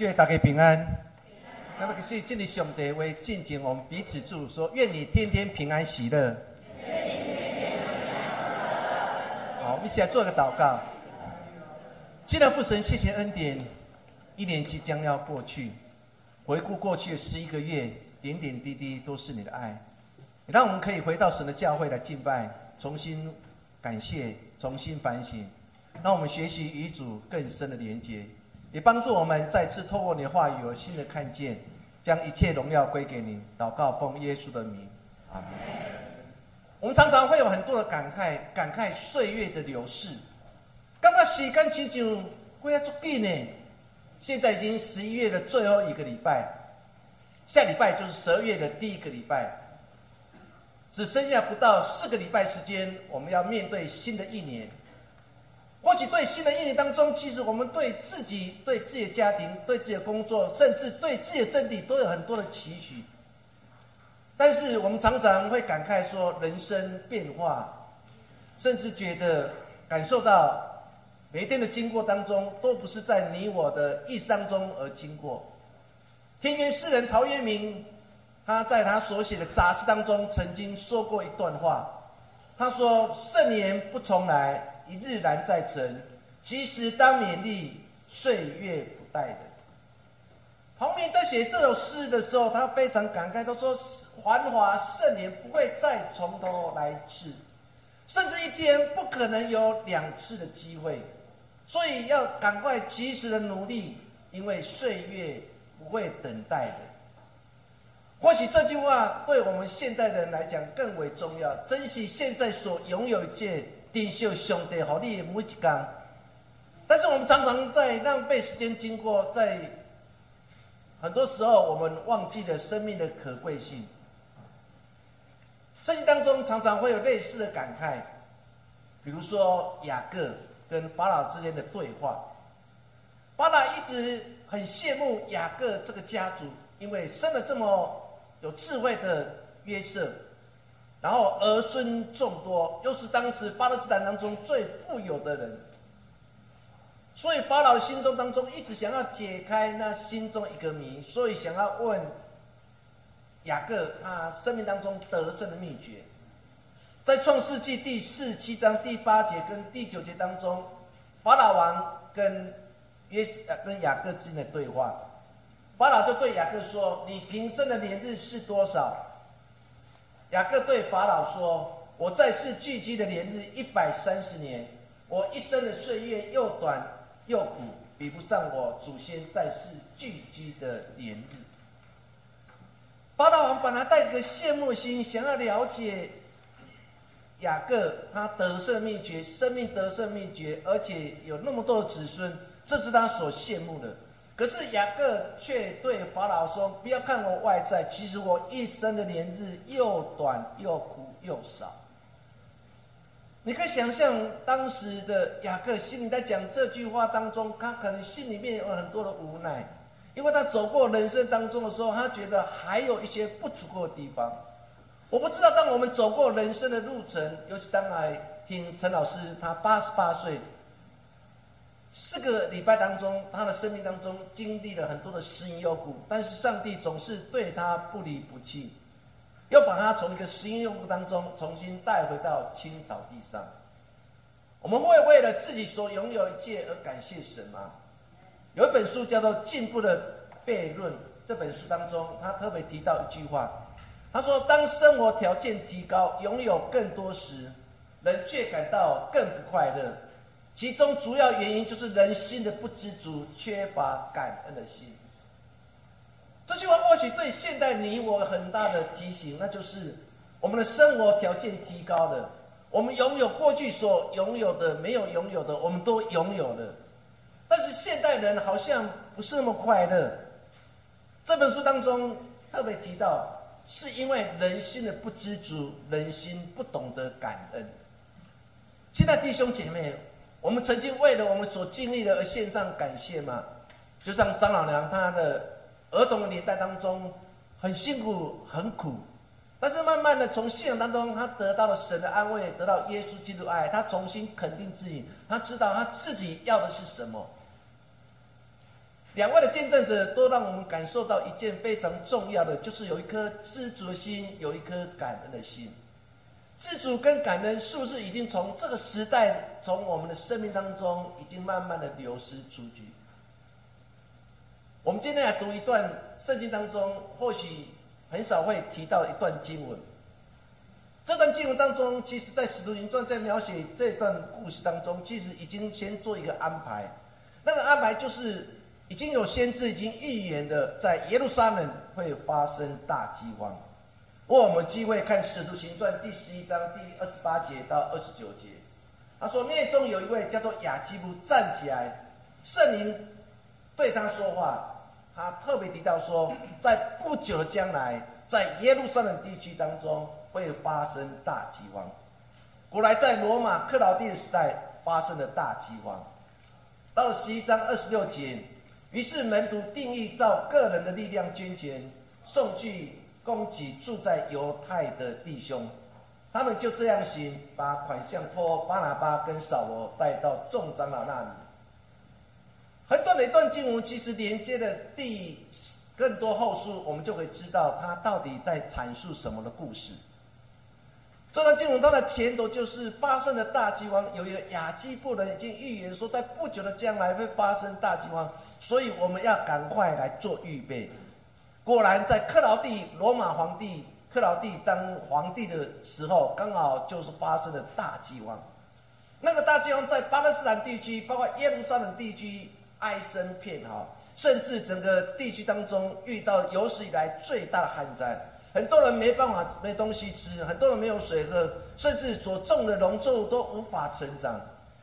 愿大家平安。那么，可是这里兄弟为进行我们彼此祝福，说：愿你天天平安喜乐。好，我们一起来做个祷告。既然父神，谢谢恩典，一年即将要过去，回顾过去的十一个月，点点滴滴都是你的爱，让我们可以回到神的教会来敬拜，重新感谢，重新反省，让我们学习与主更深的连接。也帮助我们再次透过你的话语有新的看见，将一切荣耀归给你。祷告奉耶稣的名，阿门。我们常常会有很多的感慨，感慨岁月的流逝。刚刚时间其实会要足紧呢。现在已经十一月的最后一个礼拜，下礼拜就是十二月的第一个礼拜，只剩下不到四个礼拜时间，我们要面对新的一年。或许对新的一年当中，其实我们对自己、对自己的家庭、对自己的工作，甚至对自己的身体，都有很多的期许。但是我们常常会感慨说，人生变化，甚至觉得感受到每一天的经过当中，都不是在你我的意生中而经过。天元诗人陶渊明，他在他所写的杂志当中曾经说过一段话，他说：“盛年不重来。”一日难再晨，及时当勉励，岁月不待人。黄明在写这首诗的时候，他非常感慨，他说：“繁华盛年不会再从头来一次，甚至一天不可能有两次的机会，所以要赶快及时的努力，因为岁月不会等待人。”或许这句话对我们现代人来讲更为重要，珍惜现在所拥有一件。领受上帝好你每一天，但是我们常常在浪费时间，经过在很多时候，我们忘记了生命的可贵性。圣经当中常常会有类似的感慨，比如说雅各跟法老之间的对话，法老一直很羡慕雅各这个家族，因为生了这么有智慧的约瑟。然后儿孙众多，又是当时巴勒斯坦当中最富有的人，所以法老心中当中一直想要解开那心中一个谜，所以想要问雅各他生命当中得胜的秘诀。在创世纪第四七章第八节跟第九节当中，法老王跟约跟雅各之间的对话，法老就对雅各说：“你平生的年日是多少？”雅各对法老说：“我在世聚集的年日一百三十年，我一生的岁月又短又苦，比不上我祖先在世聚集的年日。”法老王本来带着羡慕心，想要了解雅各他得胜秘诀、生命得胜秘诀，而且有那么多的子孙，这是他所羡慕的。可是雅各却对法老说：“不要看我外在，其实我一生的年日又短又苦又少。”你可以想象当时的雅各心里在讲这句话当中，他可能心里面有很多的无奈，因为他走过人生当中的时候，他觉得还有一些不足够的地方。我不知道，当我们走过人生的路程，尤其当来听陈老师，他八十八岁。四个礼拜当中，他的生命当中经历了很多的失因忧苦，但是上帝总是对他不离不弃，又把他从一个失因忧苦当中重新带回到青草地上。我们会为了自己所拥有一切而感谢神吗？有一本书叫做《进步的悖论》，这本书当中他特别提到一句话，他说：“当生活条件提高，拥有更多时，人却感到更不快乐。”其中主要原因就是人心的不知足，缺乏感恩的心。这句话或许对现代你我很大的提醒，那就是我们的生活条件提高了，我们拥有过去所拥有的没有拥有的，我们都拥有了。但是现代人好像不是那么快乐。这本书当中特别提到，是因为人心的不知足，人心不懂得感恩。现在弟兄姐妹。我们曾经为了我们所经历的而献上感谢吗？就像张老娘，她的儿童年代当中很辛苦很苦，但是慢慢的从信仰当中，她得到了神的安慰，得到耶稣基督爱，她重新肯定自己，她知道她自己要的是什么。两位的见证者都让我们感受到一件非常重要的，就是有一颗知足的心，有一颗感恩的心。自主跟感恩是不是已经从这个时代，从我们的生命当中已经慢慢的流失出去？我们今天来读一段圣经当中，或许很少会提到一段经文。这段经文当中，其实在使徒行传在描写这段故事当中，其实已经先做一个安排。那个安排就是已经有先知已经预言的，在耶路撒冷会发生大饥荒。问我们机会看使徒行传第十一章第二十八节到二十九节，他说内中有一位叫做雅基布站起来，圣灵对他说话。他特别提到说，在不久的将来，在耶路撒冷地区当中会发生大饥荒。古来在罗马克劳地的时代发生了大饥荒。到了十一章二十六节，于是门徒定义照个人的力量捐钱，送去供给住在犹太的弟兄。他们就这样行，把款项托巴拿巴跟扫罗带到众长老那里。很短的一段经文，其实连接的第更多后书，我们就可以知道它到底在阐述什么的故事。这段经文它的前头就是发生了大饥荒，有一个亚基布人已经预言说，在不久的将来会发生大饥荒，所以我们要赶快来做预备。果然，在克劳地罗马皇帝克劳地当皇帝的时候，刚好就是发生了大饥荒。那个大饥荒在巴勒斯坦地区，包括耶路撒冷地区。哀声片哈，甚至整个地区当中遇到有史以来最大的旱灾，很多人没办法没东西吃，很多人没有水喝，甚至所种的农作物都无法成长。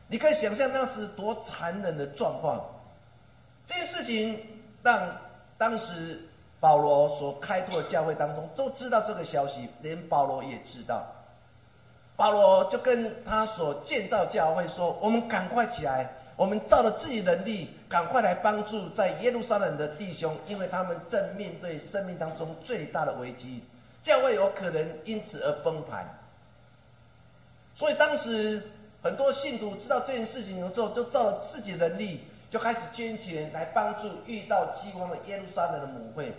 你可以想象那时多残忍的状况。这件事情让当时保罗所开拓的教会当中都知道这个消息，连保罗也知道。保罗就跟他所建造教会说：“我们赶快起来。”我们照着自己能力，赶快来帮助在耶路撒冷的弟兄，因为他们正面对生命当中最大的危机，教会有可能因此而崩盘。所以当时很多信徒知道这件事情的时候，就照着自己能力，就开始捐钱来帮助遇到饥荒的耶路撒冷的母会，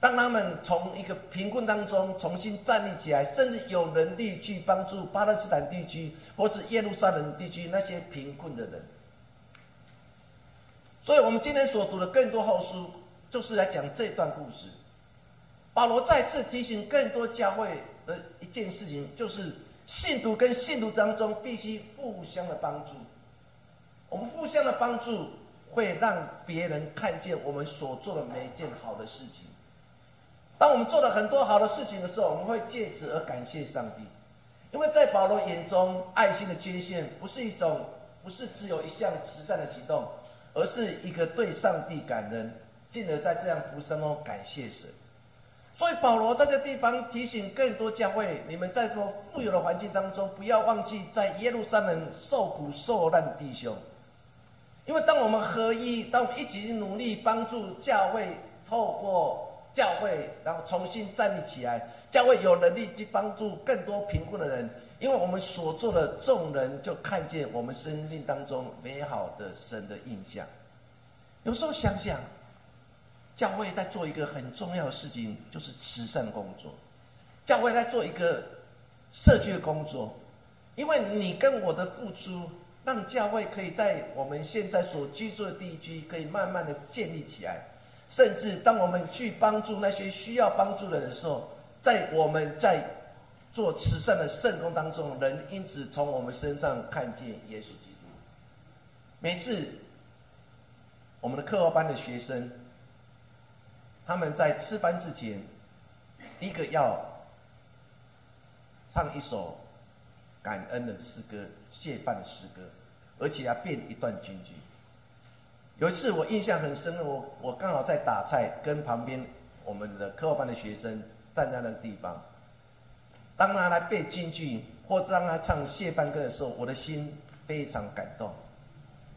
让他们从一个贫困当中重新站立起来，甚至有能力去帮助巴勒斯坦地区或者耶路撒冷地区那些贫困的人。所以，我们今天所读的更多后书，就是来讲这段故事。保罗再次提醒更多教会的一件事情，就是信徒跟信徒当中必须互相的帮助。我们互相的帮助，会让别人看见我们所做的每一件好的事情。当我们做了很多好的事情的时候，我们会借此而感谢上帝。因为在保罗眼中，爱心的捐献不是一种，不是只有一项慈善的行动。而是一个对上帝感恩，进而在这样福生中感谢神。所以保罗在这地方提醒更多教会：你们在这么富有的环境当中，不要忘记在耶路撒冷受苦受难的弟兄。因为当我们合一，当我们一起努力帮助教会，透过教会，然后重新站立起来，教会有能力去帮助更多贫困的人。因为我们所做的，众人就看见我们生命当中美好的神的印象。有时候想想，教会在做一个很重要的事情，就是慈善工作。教会在做一个社区的工作，因为你跟我的付出，让教会可以在我们现在所居住的地区，可以慢慢的建立起来。甚至当我们去帮助那些需要帮助的人的时候，在我们在。做慈善的圣工当中，人因此从我们身上看见耶稣基督。每次我们的课后班的学生，他们在吃饭之前，一个要唱一首感恩的诗歌、谢饭的诗歌，而且要变一段京剧。有一次我印象很深，我我刚好在打菜，跟旁边我们的课后班的学生站在那个地方。当他来背京剧，或者让他唱谢班歌的时候，我的心非常感动。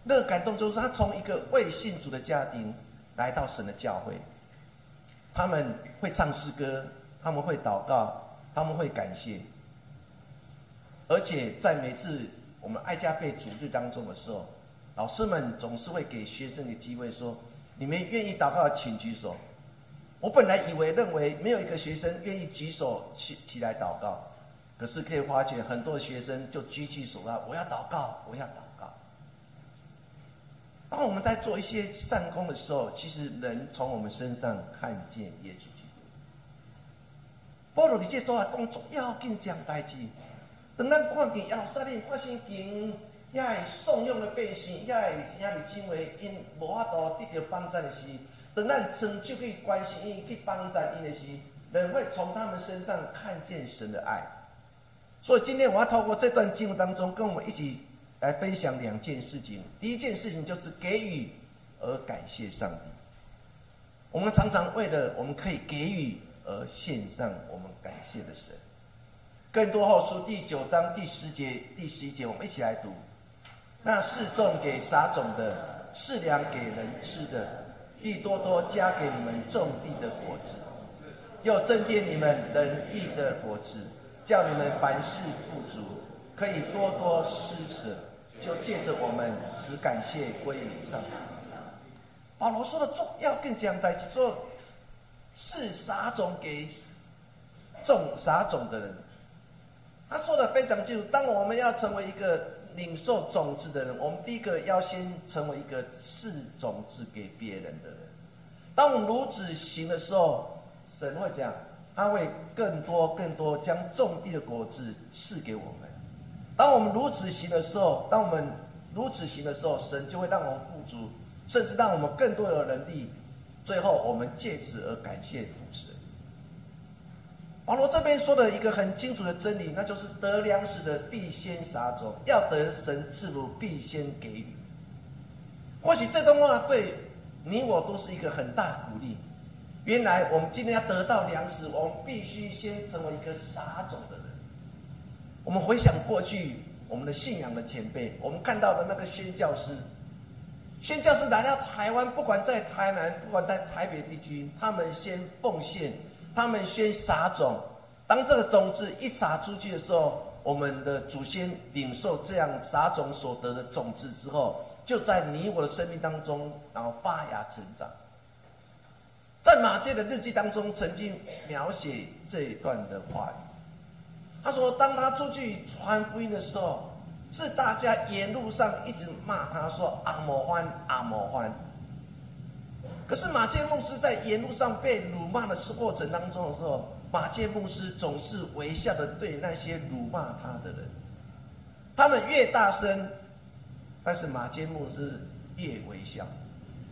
那个感动就是他从一个未信主的家庭来到神的教会，他们会唱诗歌，他们会祷告，他们会感谢，而且在每次我们爱家被主日当中的时候，老师们总是会给学生的机会说：你们愿意祷告，请举手。我本来以为认为没有一个学生愿意举手起起来祷告，可是可以发觉很多学生就举起手来，我要祷告，我要祷告。当我们在做一些善功的时候，其实人从我们身上看见耶稣基督。保罗，你这说话动作要紧张代志，等咱看见耶路撒冷发生经，遐个怂恿的百姓，遐个遐个认为因无法度得到帮助的时。等咱伸手去关心伊、去帮助伊的时，人会从他们身上看见神的爱。所以今天我要透过这段经文当中，跟我们一起来分享两件事情。第一件事情就是给予而感谢上帝。我们常常为了我们可以给予而献上我们感谢的神。更多后书第九章第十节、第十一节，我们一起来读：那是种给撒种的，是粮给人吃的。必多多加给你们种地的果子，又增添你们仁义的果子，叫你们凡事富足，可以多多施舍，就借着我们使感谢归于上帝。保罗说的重要更讲在说，是撒种给种撒种的人。他说的非常清楚，当我们要成为一个。领受种子的人，我们第一个要先成为一个赐种子给别人的人。当我们如此行的时候，神会讲，他会更多、更多将种地的果子赐给我们。当我们如此行的时候，当我们如此行的时候，神就会让我们富足，甚至让我们更多的能力。最后，我们借此而感谢主神。保罗这边说的一个很清楚的真理，那就是得粮食的必先撒种，要得神赐福必先给予。或许这段话对你我都是一个很大鼓励。原来我们今天要得到粮食，我们必须先成为一个撒种的人。我们回想过去我们的信仰的前辈，我们看到的那个宣教师，宣教师来到台湾，不管在台南，不管在台北地区，他们先奉献。他们先撒种，当这个种子一撒出去的时候，我们的祖先领受这样撒种所得的种子之后，就在你我的生命当中，然后发芽成长。在马介的日记当中，曾经描写这一段的话语。他说，当他出去传福音的时候，是大家沿路上一直骂他说“阿摩欢，阿摩欢”。可是马介牧师在沿路上被辱骂的过程当中的时候，马介牧师总是微笑的对那些辱骂他的人，他们越大声，但是马介牧师越微笑，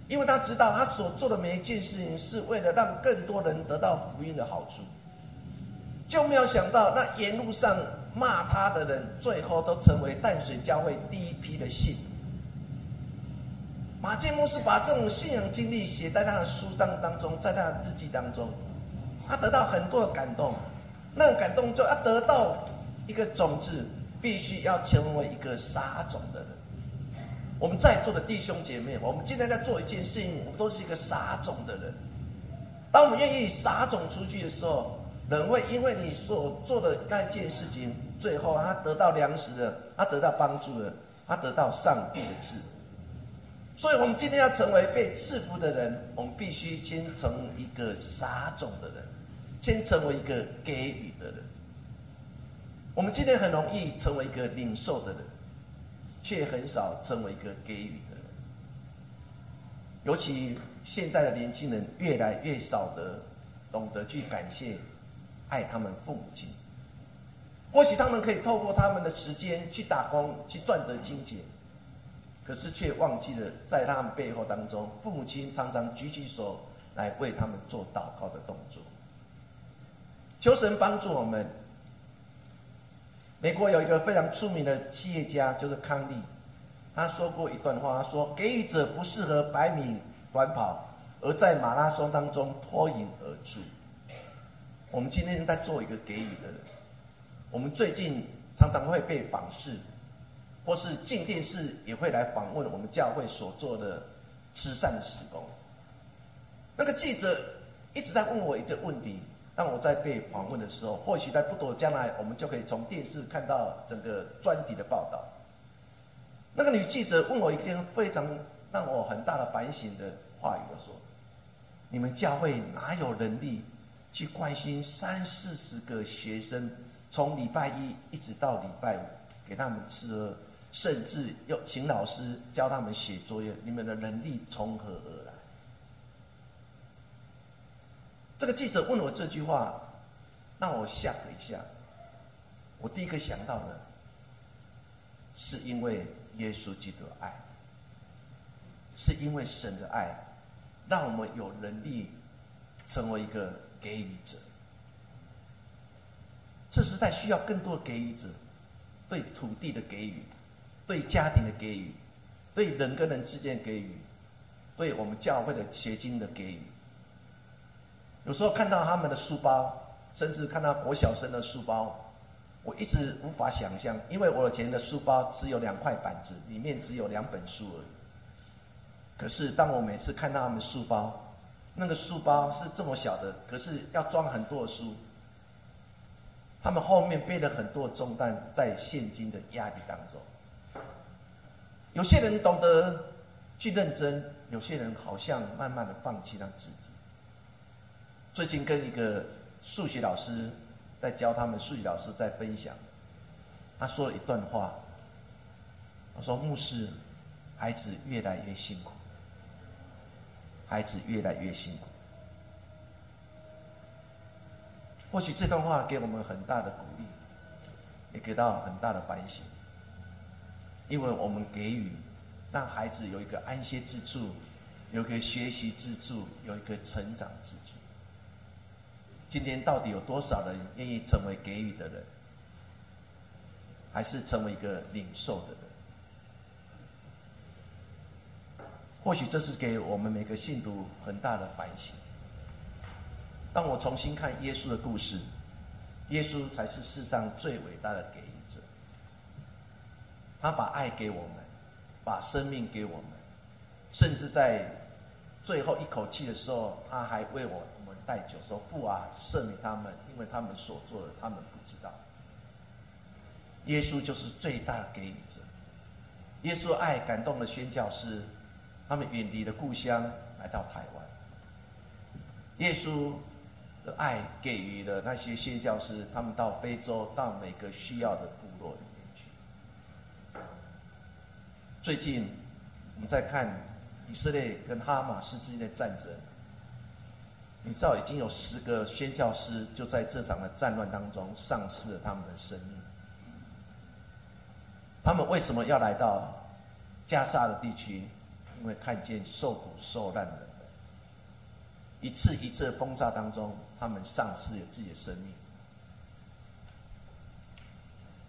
因为他知道他所做的每一件事情是为了让更多人得到福音的好处，就没有想到那沿路上骂他的人，最后都成为淡水教会第一批的信徒。马建牧师把这种信仰经历写在他的书章当中，在他的日记当中，他得到很多的感动。那种感动就要得到一个种子，必须要成为一个撒种的人。我们在座的弟兄姐妹，我们今天在做一件事情，我们都是一个撒种的人。当我们愿意撒种出去的时候，人会因为你所做的那一件事情，最后他得到粮食了，他得到帮助了，他得到上帝的赐福。所以，我们今天要成为被赐福的人，我们必须先成为一个撒种的人，先成为一个给予的人。我们今天很容易成为一个领受的人，却很少成为一个给予的人。尤其现在的年轻人越来越少的懂得去感谢、爱他们父母亲。或许他们可以透过他们的时间去打工，去赚得金钱。可是却忘记了，在他们背后当中，父母亲常常举起手来为他们做祷告的动作。求神帮助我们。美国有一个非常出名的企业家，就是康利，他说过一段话，他说：“给予者不适合百米短跑，而在马拉松当中脱颖而出。”我们今天在做一个给予的人。我们最近常常会被访视。或是进电视也会来访问我们教会所做的慈善的施工。那个记者一直在问我一个问题，当我在被访问的时候，或许在不久将来，我们就可以从电视看到整个专题的报道。那个女记者问我一件非常让我很大的反省的话语我说：“你们教会哪有能力去关心三四十个学生，从礼拜一一直到礼拜五，给他们吃，甚至要请老师教他们写作业？你们的能力从何而来？”这个记者问我这句话，让我吓了一下。我第一个想到的，是因为耶稣基督的爱，是因为神的爱，让我们有能力成为一个给予者。这时代需要更多给予者，对土地的给予，对家庭的给予，对人跟人之间的给予，对我们教会的学经的给予。有时候看到他们的书包，甚至看到国小生的书包，我一直无法想象，因为我以前的书包只有两块板子，里面只有两本书而已。可是当我每次看到他们书包，那个书包是这么小的，可是要装很多的书，他们后面背了很多重担，在现金的压力当中。有些人懂得去认真，有些人好像慢慢的放弃了自己。最近跟一个数学老师在教他们，数学老师在分享，他说了一段话。他说：“牧师，孩子越来越辛苦，孩子越来越辛苦。”或许这段话给我们很大的鼓励，也给到很大的反省，因为我们给予，让孩子有一个安歇之处，有一个学习之处，有一个成长之处。今天到底有多少人愿意成为给予的人，还是成为一个领受的人？或许这是给我们每个信徒很大的反省。当我重新看耶稣的故事，耶稣才是世上最伟大的给予。他把爱给我们，把生命给我们，甚至在最后一口气的时候，他还为我们。带酒说：“父啊，赦免他们，因为他们所做的，他们不知道。”耶稣就是最大的给予者。耶稣爱感动了宣教师，他们远离了故乡来到台湾。耶稣的爱给予了那些宣教师，他们到非洲，到每个需要的部落里面去。最近我们在看以色列跟哈马斯之间的战争。你知道已经有十个宣教师就在这场的战乱当中丧失了他们的生命。他们为什么要来到加沙的地区？因为看见受苦受难的人，一次一次的轰炸当中，他们丧失了自己的生命。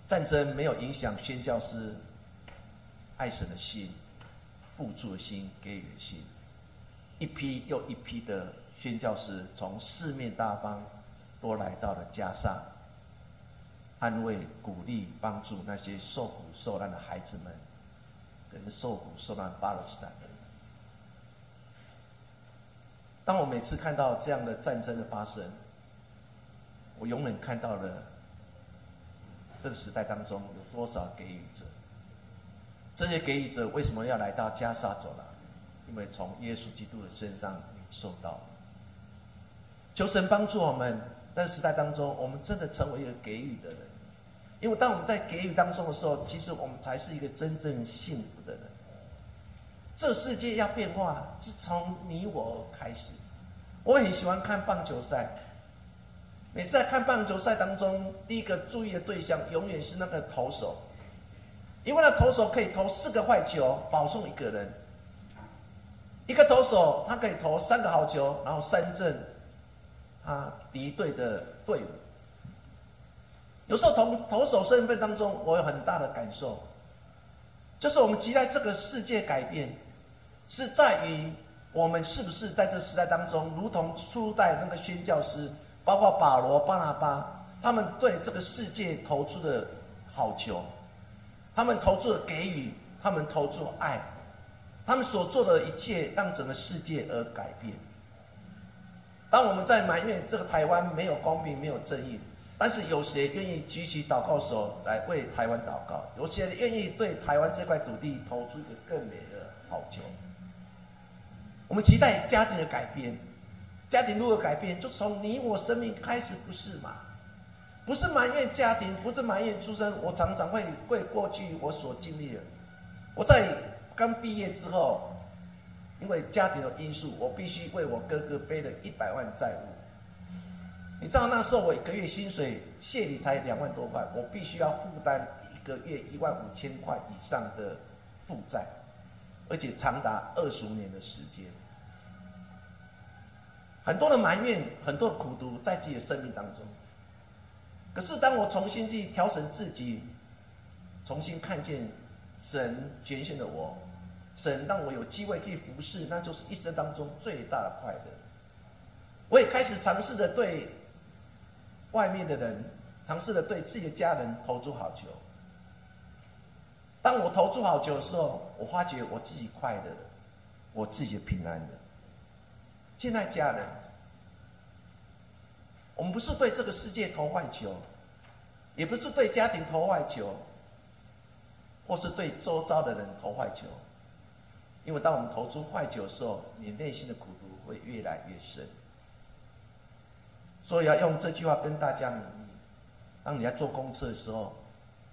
战争没有影响宣教师爱神的心、付助的心、给予的心，一批又一批的。宣教师从四面八方都来到了加沙，安慰、鼓励、帮助那些受苦受难的孩子们，跟受苦受难的巴勒斯坦人。当我每次看到这样的战争的发生，我永远看到了这个时代当中有多少给予者。这些给予者为什么要来到加沙走廊？因为从耶稣基督的身上受到。求神帮助我们，在时代当中，我们真的成为一个给予的人。因为当我们在给予当中的时候，其实我们才是一个真正幸福的人。这世界要变化，是从你我开始。我很喜欢看棒球赛，每次在看棒球赛当中，第一个注意的对象永远是那个投手，因为那投手可以投四个坏球，保送一个人。一个投手他可以投三个好球，然后三振。他敌对的队伍，有时候投投手身份当中，我有很大的感受，就是我们期待这个世界改变，是在于我们是不是在这时代当中，如同初代那个宣教师，包括保罗、巴拿巴，他们对这个世界投出的好球，他们投注的给予，他们投出爱，他们所做的一切，让整个世界而改变。当我们在埋怨这个台湾没有公平、没有正义，但是有谁愿意举起祷告手来为台湾祷告？有谁愿意对台湾这块土地投出一个更美的好球？我们期待家庭的改变，家庭如何改变，就从你我生命开始，不是吗？不是埋怨家庭，不是埋怨出生。我常常会为过去我所经历的，我在刚毕业之后，因为家庭的因素，我必须为我哥哥背了一百万债务。你知道那时候我一个月薪水谢礼才两万多块，我必须要负担一个月一万五千块以上的负债，而且长达二十五年的时间。很多的埋怨，很多的苦读在自己的生命当中。可是当我重新去调整自己，重新看见神拣选的我，神让我有机会去服侍，那就是一生当中最大的快乐。我也开始尝试着对外面的人，尝试着对自己的家人投出好球。当我投出好球的时候，我发觉我自己快乐了，我自己平安的。亲爱家人。我们不是对这个世界投坏球，也不是对家庭投坏球，或是对周遭的人投坏球。因为当我们投出坏球的时候，你内心的苦毒会越来越深。所以要用这句话跟大家勉励：当你在坐公车的时候，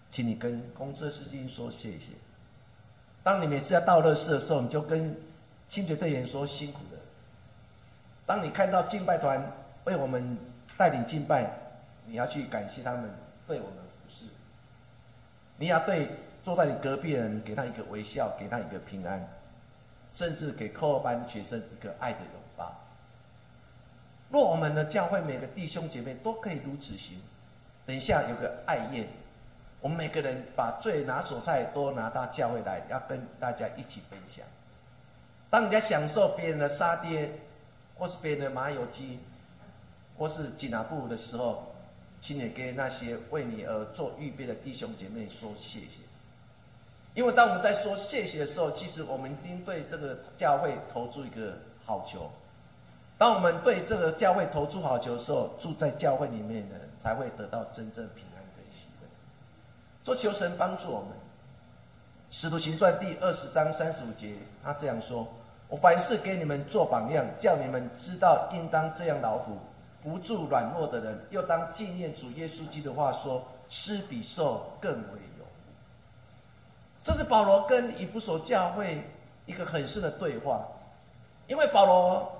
请你跟公车司机说谢谢；当你每次要倒乐事的时候，你就跟清洁队员说辛苦了；当你看到敬拜团为我们。带领敬拜，你要去感谢他们对我们服侍。你要对坐在你隔壁的人，给他一个微笑，给他一个平安，甚至给课后班学生一个爱的拥抱。若我们的教会每个弟兄姐妹都可以如此行，等一下有个爱宴，我们每个人把最拿手菜都拿到教会来，要跟大家一起分享。当人家享受别人的沙爹，或是别人的麻油鸡。或是进拿部的时候，请你给那些为你而做预备的弟兄姐妹说谢谢。因为当我们在说谢谢的时候，其实我们已经对这个教会投注一个好球。当我们对这个教会投注好球的时候，住在教会里面的人才会得到真正平安跟喜乐。做求神帮助我们。使徒行传第二十章三十五节，他这样说：“我凡事给你们做榜样，叫你们知道应当这样劳苦。”扶助软弱的人，又当纪念主耶稣基督的话说：“施比受更为有福。”这是保罗跟以弗所教会一个很深的对话，因为保罗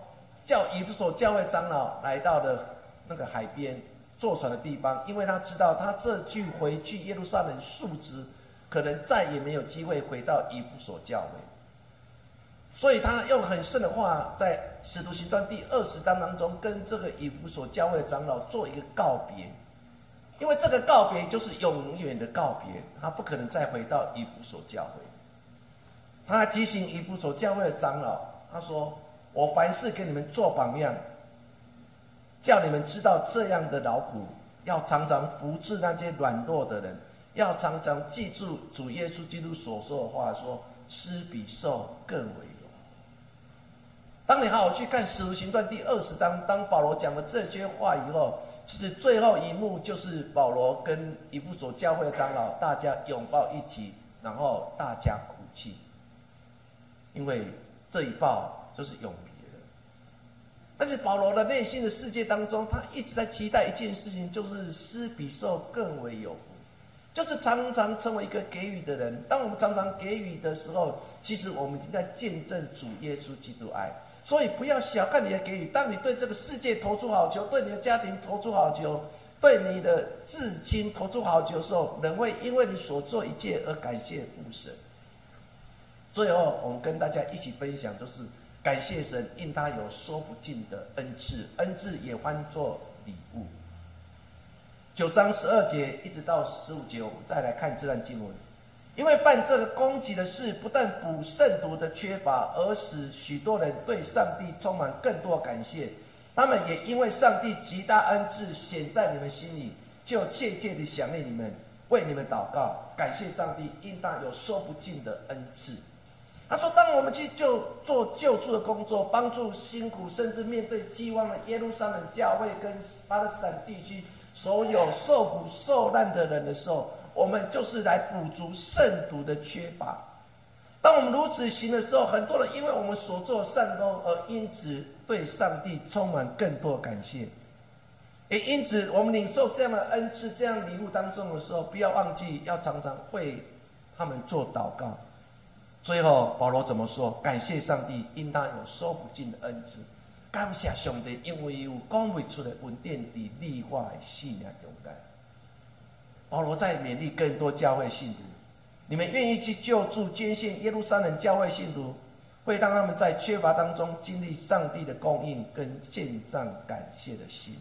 叫以弗所教会长老来到了那个海边坐船的地方，因为他知道他这句回去耶路撒冷述职，可能再也没有机会回到以弗所教会。所以他用很深的话，在《使徒行传》第二十章当中，跟这个以弗所教会的长老做一个告别，因为这个告别就是永远的告别，他不可能再回到以弗所教会。他提醒以弗所教会的长老，他说：“我凡事给你们做榜样，叫你们知道这样的劳苦，要常常扶持那些软弱的人，要常常记住主耶稣基督所说的话，说施比受更为。”当你好好去看《使徒行传》第二十章，当保罗讲了这些话以后，其实最后一幕就是保罗跟一部所教会的长老大家拥抱一起，然后大家哭泣，因为这一抱就是永别了。但是保罗的内心的世界当中，他一直在期待一件事情，就是施比受更为有福，就是常常成为一个给予的人。当我们常常给予的时候，其实我们已经在见证主耶稣基督爱。所以不要小看你的给予。当你对这个世界投出好球，对你的家庭投出好球，对你的至亲投出好球的时候，人会因为你所做一切而感谢父神。最后，我们跟大家一起分享，就是感谢神，因他有说不尽的恩赐，恩赐也欢作礼物。九章十二节一直到十五节，我们再来看这段经文。因为办这个攻击的事，不但补圣徒的缺乏，而使许多人对上帝充满更多感谢。他们也因为上帝极大恩赐显在你们心里，就切切地想念你们，为你们祷告，感谢上帝，应当有说不尽的恩赐。他说：“当我们去救做救助的工作，帮助辛苦甚至面对饥荒的耶路撒冷教会跟巴勒斯坦地区所有受苦受难的人的时候。”我们就是来补足圣徒的缺乏。当我们如此行的时候，很多人因为我们所做善功而因此对上帝充满更多感谢。也因此，我们领受这样的恩赐、这样礼物当中的时候，不要忘记要常常为他们做祷告。最后，保罗怎么说？感谢上帝，应当有说不尽的恩赐。感谢上帝，因为有讲不出的稳定的立化的信仰勇敢。保罗在勉励更多教会信徒：你们愿意去救助、捐献耶路撒冷教会信徒，会让他们在缺乏当中经历上帝的供应跟献上感谢的心。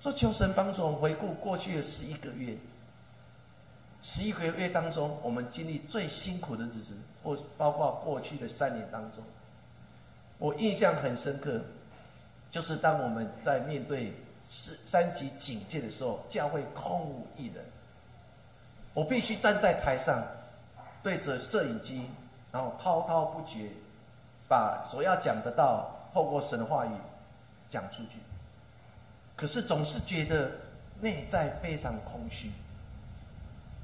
说求神帮助我们回顾过去的十一个月，十一个月当中，我们经历最辛苦的日子，或包括过去的三年当中，我印象很深刻，就是当我们在面对是三级警戒的时候，教会空无一人，我必须站在台上，对着摄影机，然后滔滔不绝，把所要讲的道透过神的话语讲出去。可是总是觉得内在非常空虚。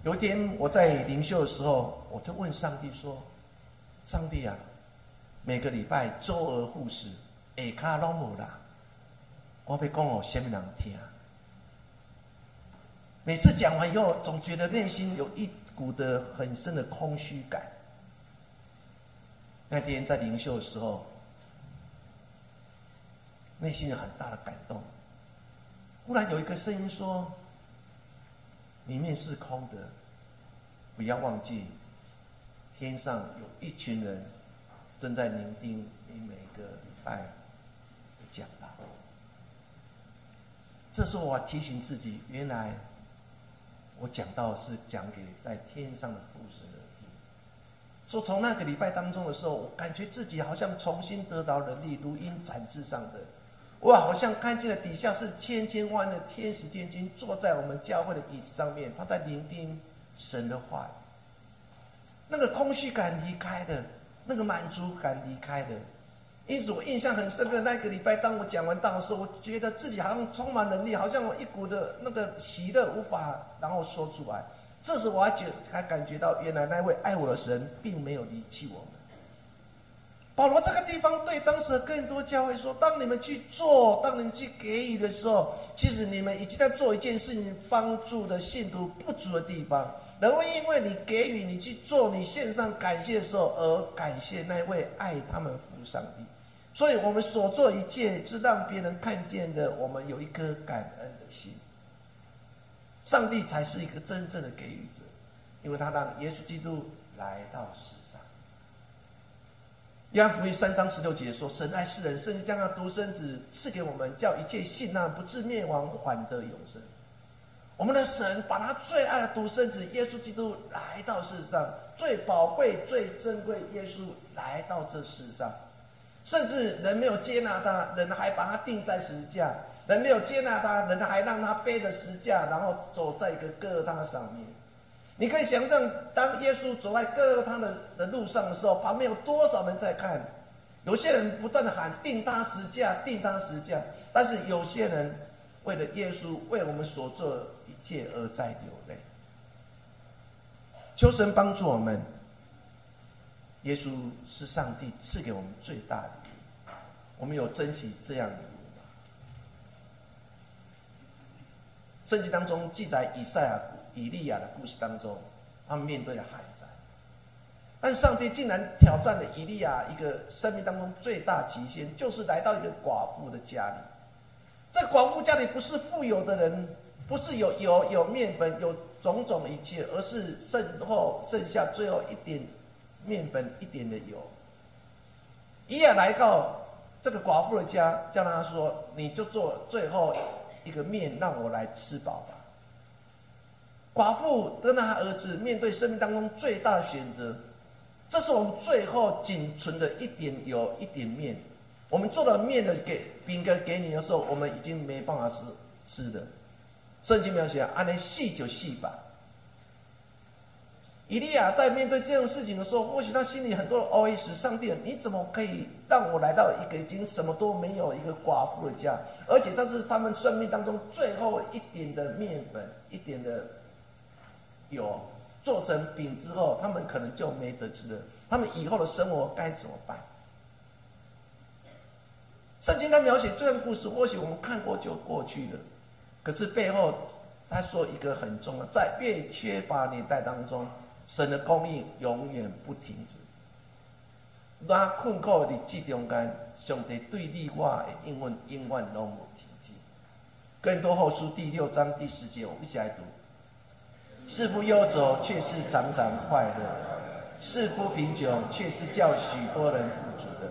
有一天我在灵修的时候，我就问上帝说：“上帝啊，每个礼拜周而复始，下卡拢无啦，我要讲我什么人听？”每次讲完以后，总觉得内心有一股的很深的空虚感。那天在灵修的时候，内心有很大的感动。忽然有一个声音说：“里面是空的，不要忘记，天上有一群人正在聆听你每个礼拜的讲道。”这时候我提醒自己，原来我讲到是讲给在天上的父神而听。说从那个礼拜当中的时候，我感觉自己好像重新得到能力，如鹰展翅上的。我好像看见了底下是千千万的天使天君坐在我们教会的椅子上面，他在聆听神的话。那个空虚感离开了，那个满足感离开了。因此，我印象很深刻。那个礼拜，当我讲完道的时候，我觉得自己好像充满能力，好像有一股的那个喜乐无法然后说出来。这时，我还觉还感觉到，原来那位爱我的神并没有离弃我们。保罗这个地方对当时的更多教会说：当你们去做，当你们去给予的时候，其实你们已经在做一件事情，帮助的信徒不足的地方，人会因为你给予、你去做、你献上感谢的时候，而感谢那位爱他们父上帝。所以我们所做一切，是让别人看见的，我们有一颗感恩的心。上帝才是一个真正的给予者，因为他让耶稣基督来到世上。约翰福音三章十六节说：“神爱世人，甚至将他独生子赐给我们，叫一切信那不至灭亡，反得永生。”我们的神把他最爱的独生子耶稣基督来到世上，最宝贵、最珍贵，耶稣来到这世上，甚至人没有接纳他，人还把他钉在十架；人没有接纳他，人还让他背着十架，然后走在一个疙瘩上面。你可以想象，当耶稣走在各他的的路上的时候，旁边有多少人在看？有些人不断的喊“定他十架，定他十架”，但是有些人为了耶稣为我们所做一切而在流泪。求神帮助我们，耶稣是上帝赐给我们最大的，我们有珍惜这样的礼物吗？圣经当中记载以赛亚。以利亚的故事当中，他们面对了海灾，但上帝竟然挑战了以利亚一个生命当中最大极限，就是来到一个寡妇的家里。这寡妇家里不是富有的人，不是有有有面粉，有种种的一切，而是剩后剩下最后一点面粉，一点的油。以亚来到这个寡妇的家，叫他说：“你就做最后一个面，让我来吃饱吧。”寡妇跟他儿子面对生命当中最大的选择，这是我们最后仅存的一点油一点面。我们做了面的给饼干给你的时候，我们已经没办法吃吃的。圣经描写，按你细就细吧。以利亚在面对这样事情的时候，或许他心里很多的 OS：上帝，你怎么可以让我来到一个已经什么都没有一个寡妇的家？而且，这是他们生命当中最后一点的面粉，一点的。有做成饼之后，他们可能就没得吃了。他们以后的生活该怎么办？圣经在描写这段故事，或许我们看过就过去了。可是背后他说一个很重要，在越缺乏年代当中，神的供应永远不停止。那困苦的这中间，上帝对你我的应允永远拢无停止。更多后书第六章第十节，我们一起来读。似乎忧愁，却是常常快乐；似乎贫穷，却是叫许多人富足的；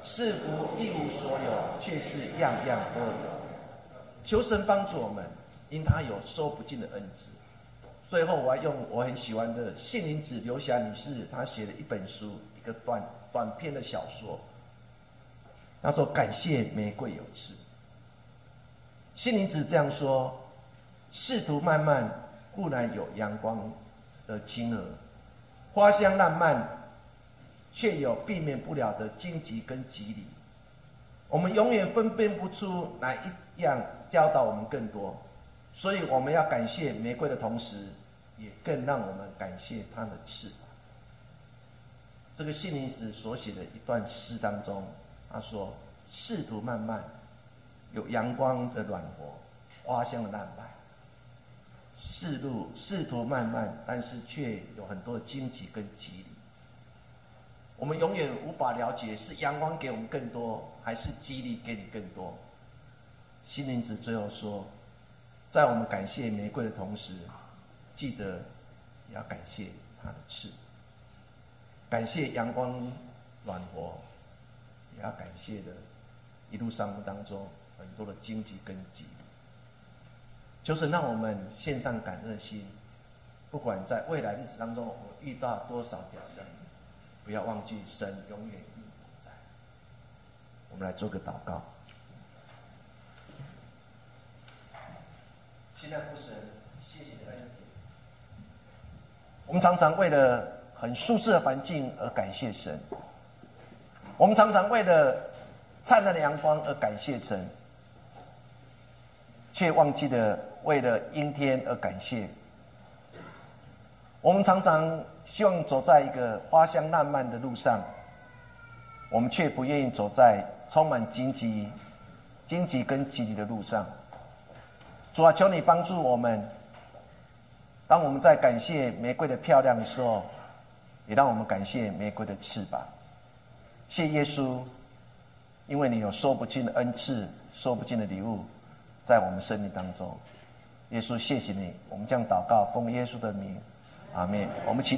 似乎一无所有，却是样样都有。求神帮助我们，因他有说不尽的恩赐。最后，我要用我很喜欢的杏林子刘霞女士，她写的一本书，一个短短篇的小说。她说：“感谢玫瑰有刺。”杏林子这样说：“仕途漫漫。”固然有阳光的亲和，花香烂漫，却有避免不了的荆棘跟棘藜。我们永远分辨不出哪一样教导我们更多，所以我们要感谢玫瑰的同时，也更让我们感谢它的翅膀。这个信灵子所写的一段诗当中，他说：“仕途漫漫，有阳光的暖和，花香的烂漫。”仕路仕途漫漫，但是却有很多荆棘跟蒺藜。我们永远无法了解，是阳光给我们更多，还是激励给你更多。心灵子最后说，在我们感谢玫瑰的同时，记得也要感谢它的刺，感谢阳光暖和，也要感谢的一路上路当中很多的荆棘跟蒺藜。就是让我们献上感恩的心，不管在未来日子当中，我们遇到多少挑战，不要忘记神永远与你同在。我们来做个祷告。现在父神，谢谢你的恩典。我们常常为了很舒适的环境而感谢神，我们常常为了灿烂的阳光而感谢神，却忘记了。为了阴天而感谢，我们常常希望走在一个花香烂漫的路上，我们却不愿意走在充满荆棘、荆棘跟荆棘的路上。主啊，求你帮助我们。当我们在感谢玫瑰的漂亮的时候，也让我们感谢玫瑰的翅膀。谢耶稣，因为你有说不尽的恩赐、说不尽的礼物，在我们生命当中。耶稣，谢谢你，我们将祷告奉耶稣的名，阿门。我们起。